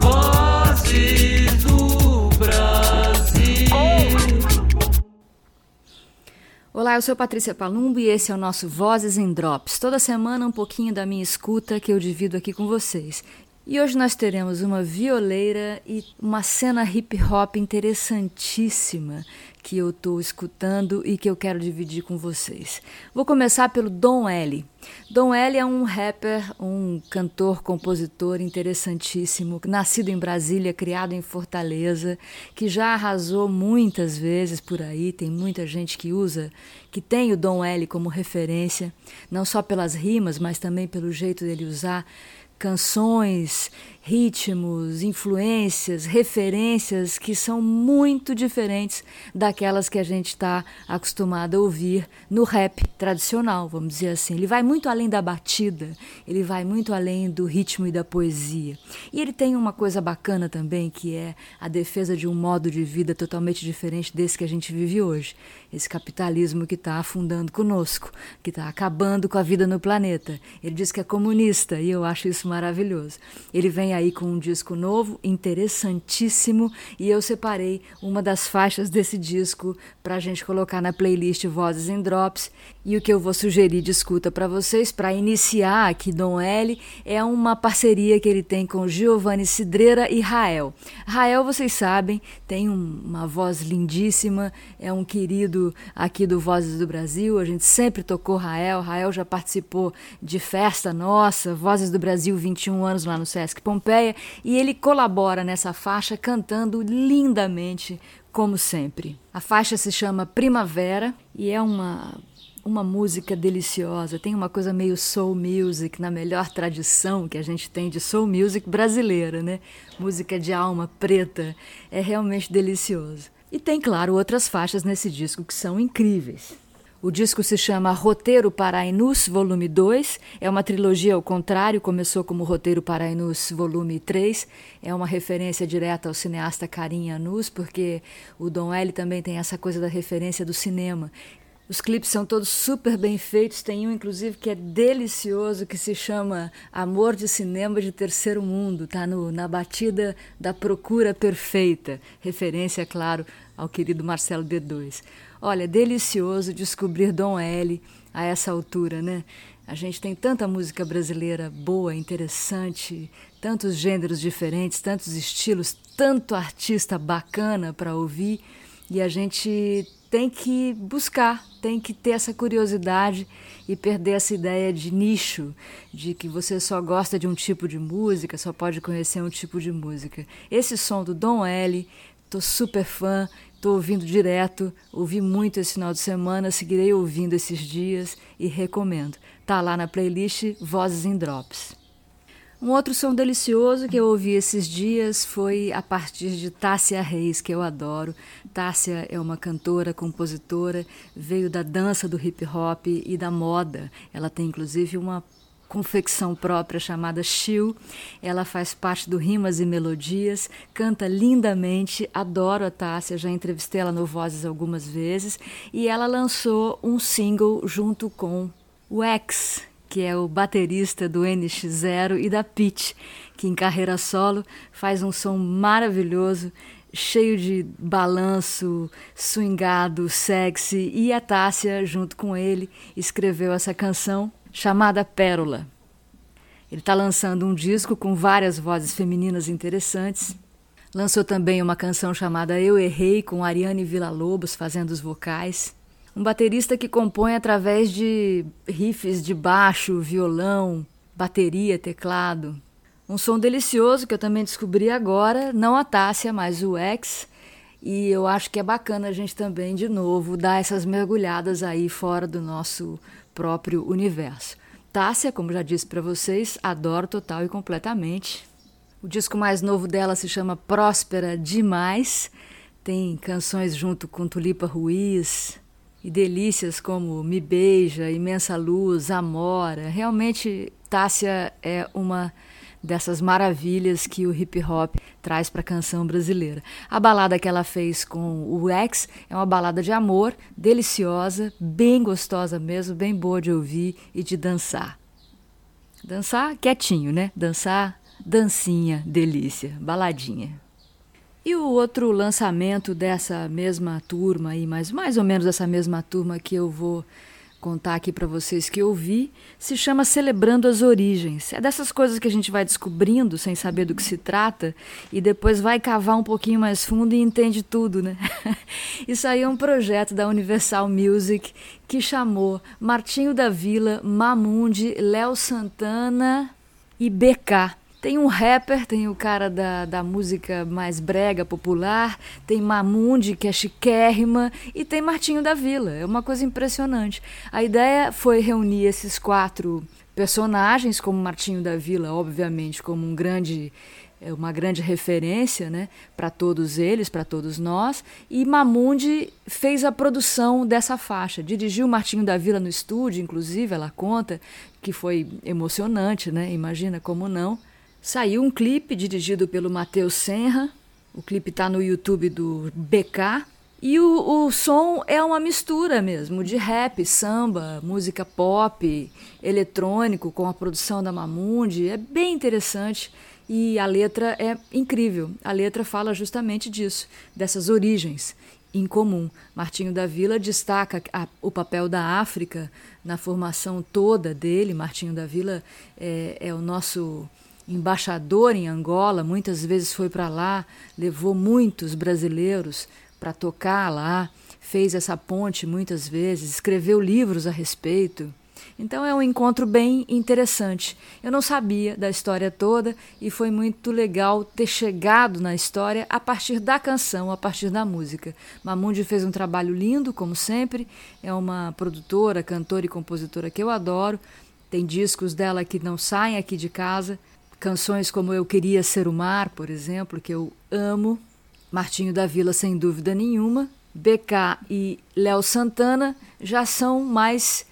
Vozes do Brasil. Olá, eu sou Patrícia Palumbo e esse é o nosso Vozes em Drops. Toda semana um pouquinho da minha escuta que eu divido aqui com vocês. E hoje nós teremos uma violeira e uma cena hip hop interessantíssima que eu estou escutando e que eu quero dividir com vocês. Vou começar pelo Dom L. Dom L é um rapper, um cantor, compositor interessantíssimo, nascido em Brasília, criado em Fortaleza, que já arrasou muitas vezes por aí. Tem muita gente que usa, que tem o Dom L como referência, não só pelas rimas, mas também pelo jeito dele usar canções, ritmos, influências, referências que são muito diferentes daquelas que a gente está acostumado a ouvir no rap tradicional, vamos dizer assim. Ele vai muito além da batida, ele vai muito além do ritmo e da poesia. E ele tem uma coisa bacana também, que é a defesa de um modo de vida totalmente diferente desse que a gente vive hoje. Esse capitalismo que está afundando conosco, que está acabando com a vida no planeta. Ele diz que é comunista e eu acho isso maravilhoso. Ele vem aí com um disco novo, interessantíssimo, e eu separei uma das faixas desse disco para a gente colocar na playlist Vozes em Drops. E o que eu vou sugerir de escuta para vocês, para iniciar aqui Dom L, é uma parceria que ele tem com Giovanni Cidreira e Rael. Rael, vocês sabem, tem um, uma voz lindíssima, é um querido aqui do Vozes do Brasil, a gente sempre tocou Rael, Rael já participou de festa nossa, Vozes do Brasil 21 anos lá no Sesc Pompeia, e ele colabora nessa faixa cantando lindamente, como sempre. A faixa se chama Primavera e é uma uma música deliciosa, tem uma coisa meio soul music, na melhor tradição que a gente tem de soul music brasileira, né? Música de alma preta, é realmente delicioso. E tem, claro, outras faixas nesse disco que são incríveis. O disco se chama Roteiro para Ainus, volume 2. É uma trilogia ao contrário, começou como Roteiro para Ainus, volume 3. É uma referência direta ao cineasta Karim Anus, porque o Dom L também tem essa coisa da referência do cinema. Os clipes são todos super bem feitos. Tem um, inclusive, que é delicioso, que se chama Amor de Cinema de Terceiro Mundo. Tá no, na batida da Procura Perfeita. Referência, claro, ao querido Marcelo D2. Olha, delicioso descobrir Dom L a essa altura, né? A gente tem tanta música brasileira boa, interessante, tantos gêneros diferentes, tantos estilos, tanto artista bacana para ouvir, e a gente tem que buscar, tem que ter essa curiosidade e perder essa ideia de nicho, de que você só gosta de um tipo de música, só pode conhecer um tipo de música. Esse som do Dom L, tô super fã, Estou ouvindo direto, ouvi muito esse final de semana, seguirei ouvindo esses dias e recomendo. Tá lá na playlist Vozes em Drops. Um outro som delicioso que eu ouvi esses dias foi a partir de Tássia Reis, que eu adoro. Tássia é uma cantora, compositora, veio da dança do hip hop e da moda. Ela tem inclusive uma confecção própria chamada Chill. Ela faz parte do Rimas e Melodias, canta lindamente, adoro a Tássia, já entrevistei ela no Vozes algumas vezes, e ela lançou um single junto com o X, que é o baterista do NX0 e da Pitch, que em carreira solo faz um som maravilhoso, cheio de balanço, swingado, sexy, e a Tássia, junto com ele, escreveu essa canção chamada Pérola. Ele está lançando um disco com várias vozes femininas interessantes. Lançou também uma canção chamada Eu Errei, com Ariane Villa-Lobos fazendo os vocais. Um baterista que compõe através de riffs de baixo, violão, bateria, teclado. Um som delicioso que eu também descobri agora, não a Tássia, mas o X. E eu acho que é bacana a gente também, de novo, dar essas mergulhadas aí fora do nosso próprio universo. Tássia, como já disse para vocês, adoro total e completamente. O disco mais novo dela se chama Próspera Demais. Tem canções junto com Tulipa Ruiz e delícias como Me Beija, Imensa Luz, Amora. Realmente, Tássia é uma dessas maravilhas que o hip hop traz para a canção brasileira. A balada que ela fez com o X é uma balada de amor, deliciosa, bem gostosa mesmo, bem boa de ouvir e de dançar. Dançar quietinho, né? Dançar dancinha, delícia, baladinha. E o outro lançamento dessa mesma turma aí, mais, mais ou menos essa mesma turma que eu vou contar aqui para vocês que eu vi, se chama Celebrando as Origens. É dessas coisas que a gente vai descobrindo sem saber do que se trata e depois vai cavar um pouquinho mais fundo e entende tudo, né? Isso aí é um projeto da Universal Music que chamou Martinho da Vila, Mamundi, Léo Santana e BK tem um rapper, tem o cara da, da música mais brega, popular, tem Mamundi, que é chiquérrima, e tem Martinho da Vila. É uma coisa impressionante. A ideia foi reunir esses quatro personagens, como Martinho da Vila, obviamente, como um grande é uma grande referência né, para todos eles, para todos nós. E Mamundi fez a produção dessa faixa, dirigiu Martinho da Vila no estúdio, inclusive, ela conta que foi emocionante, né? Imagina como não. Saiu um clipe dirigido pelo Matheus Senra. O clipe está no YouTube do BK. E o, o som é uma mistura mesmo de rap, samba, música pop, eletrônico, com a produção da Mamundi. É bem interessante e a letra é incrível. A letra fala justamente disso, dessas origens em comum. Martinho da Vila destaca a, o papel da África na formação toda dele. Martinho da Vila é, é o nosso embaixador em Angola, muitas vezes foi para lá, levou muitos brasileiros para tocar lá, fez essa ponte muitas vezes, escreveu livros a respeito. Então é um encontro bem interessante. Eu não sabia da história toda e foi muito legal ter chegado na história a partir da canção, a partir da música. Mamundi fez um trabalho lindo, como sempre. É uma produtora, cantora e compositora que eu adoro. Tem discos dela que não saem aqui de casa. Canções como Eu Queria Ser o Mar, por exemplo, que eu amo. Martinho da Vila, sem dúvida nenhuma. BK e Léo Santana já são mais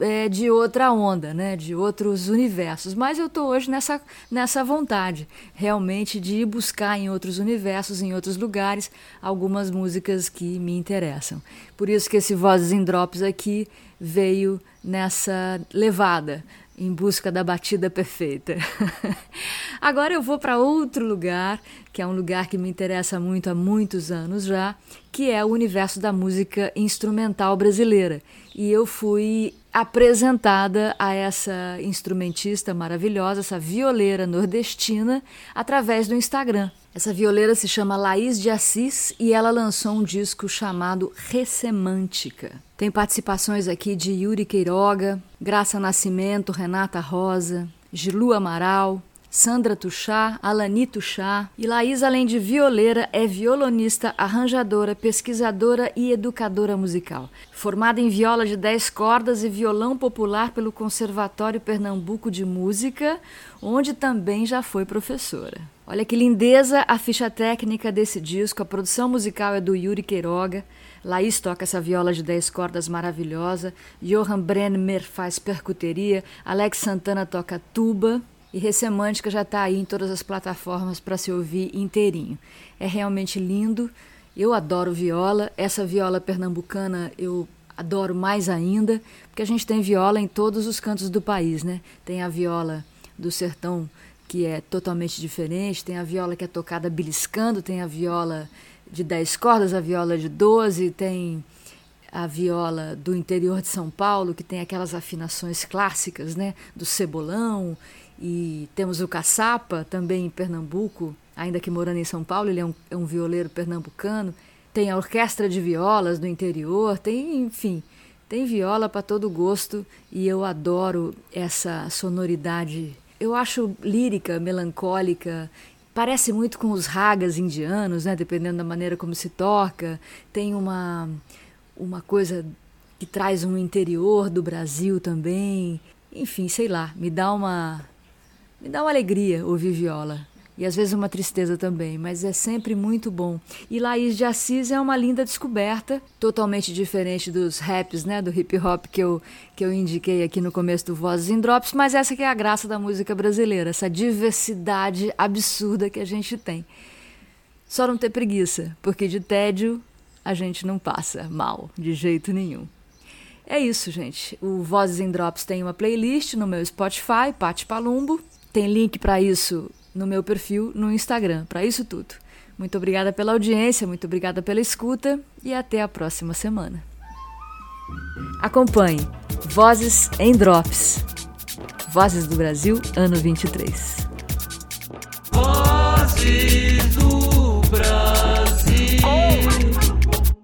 é, de outra onda, né? de outros universos. Mas eu estou hoje nessa, nessa vontade, realmente, de ir buscar em outros universos, em outros lugares, algumas músicas que me interessam. Por isso que esse Vozes em Drops aqui veio nessa levada em busca da batida perfeita. Agora eu vou para outro lugar, que é um lugar que me interessa muito há muitos anos já, que é o universo da música instrumental brasileira. E eu fui apresentada a essa instrumentista maravilhosa, essa violeira nordestina, através do Instagram. Essa violeira se chama Laís de Assis e ela lançou um disco chamado Ressemântica. Tem participações aqui de Yuri Queiroga, Graça Nascimento, Renata Rosa, Gilu Amaral, Sandra Tuchá, Alani Tuchá. E Laís, além de violeira, é violonista, arranjadora, pesquisadora e educadora musical. Formada em viola de 10 cordas e violão popular pelo Conservatório Pernambuco de Música, onde também já foi professora. Olha que lindeza a ficha técnica desse disco. A produção musical é do Yuri Queiroga. Laís toca essa viola de 10 cordas maravilhosa. Johan Brenner faz percuteria. Alex Santana toca tuba. E Ressemântica já está aí em todas as plataformas para se ouvir inteirinho. É realmente lindo. Eu adoro viola. Essa viola pernambucana eu adoro mais ainda, porque a gente tem viola em todos os cantos do país, né? Tem a viola do sertão que é totalmente diferente. Tem a viola que é tocada beliscando, tem a viola de 10 cordas, a viola de 12, tem a viola do interior de São Paulo, que tem aquelas afinações clássicas, né, do cebolão, e temos o caçapa, também em Pernambuco, ainda que morando em São Paulo, ele é um, é um violeiro pernambucano. Tem a orquestra de violas do interior, tem, enfim, tem viola para todo gosto e eu adoro essa sonoridade eu acho lírica, melancólica, parece muito com os ragas indianos, né? Dependendo da maneira como se toca. Tem uma, uma coisa que traz um interior do Brasil também. Enfim, sei lá, me dá uma me dá uma alegria ouvir viola. E às vezes uma tristeza também, mas é sempre muito bom. E Laís de Assis é uma linda descoberta, totalmente diferente dos raps, né, do hip hop que eu, que eu indiquei aqui no começo do Vozes em Drops, mas essa que é a graça da música brasileira, essa diversidade absurda que a gente tem. Só não ter preguiça, porque de tédio a gente não passa mal, de jeito nenhum. É isso, gente. O Vozes em Drops tem uma playlist no meu Spotify, Pati Palumbo. Tem link para isso no meu perfil no Instagram, para isso tudo. Muito obrigada pela audiência, muito obrigada pela escuta e até a próxima semana. Acompanhe Vozes em Drops. Vozes do Brasil, ano 23. Vozes.